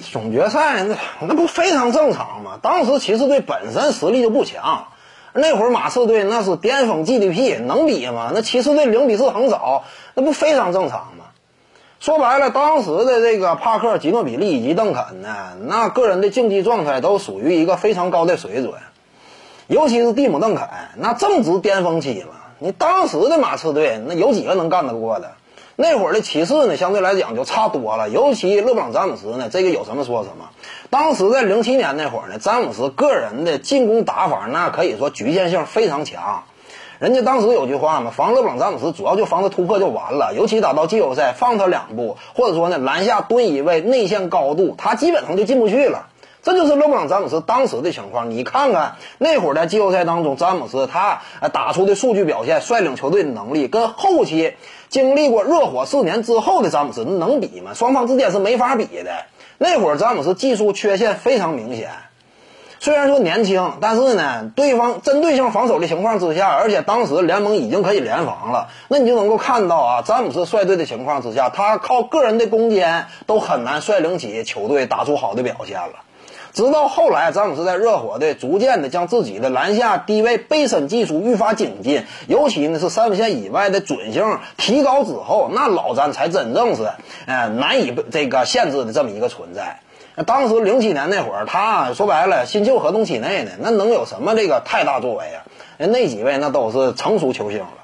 总决赛那那不非常正常吗？当时骑士队本身实力就不强，那会儿马刺队那是巅峰 GDP，能比吗？那骑士队零比四横扫，那不非常正常吗？说白了，当时的这个帕克、吉诺比利以及邓肯呢，那个人的竞技状态都属于一个非常高的水准，尤其是蒂姆·邓肯，那正值巅峰期嘛。你当时的马刺队，那有几个能干得过的？那会儿的骑士呢，相对来讲就差多了。尤其勒布朗·詹姆斯呢，这个有什么说什么。当时在零七年那会儿呢，詹姆斯个人的进攻打法那可以说局限性非常强。人家当时有句话嘛，防勒布朗·詹姆斯主要就防他突破就完了。尤其打到季后赛，放他两步，或者说呢篮下蹲一位，内线高度，他基本上就进不去了。这就是勒布朗·詹姆斯当时的情况。你看看那会儿在季后赛当中，詹姆斯他打出的数据表现、率领球队的能力，跟后期经历过热火四年之后的詹姆斯能比吗？双方之间是没法比的。那会儿詹姆斯技术缺陷非常明显，虽然说年轻，但是呢，对方针对性防守的情况之下，而且当时联盟已经可以联防了，那你就能够看到啊，詹姆斯率队的情况之下，他靠个人的攻坚都很难率领起球队打出好的表现了。直到后来，詹姆斯在热火队逐渐的将自己的篮下低位背身技术愈发精进，尤其呢是三分线以外的准星提高之后，那老詹才真正是，呃，难以这个限制的这么一个存在。当时零七年那会儿，他说白了新秀合同期内呢，那能有什么这个太大作为啊？那几位那都是成熟球星了。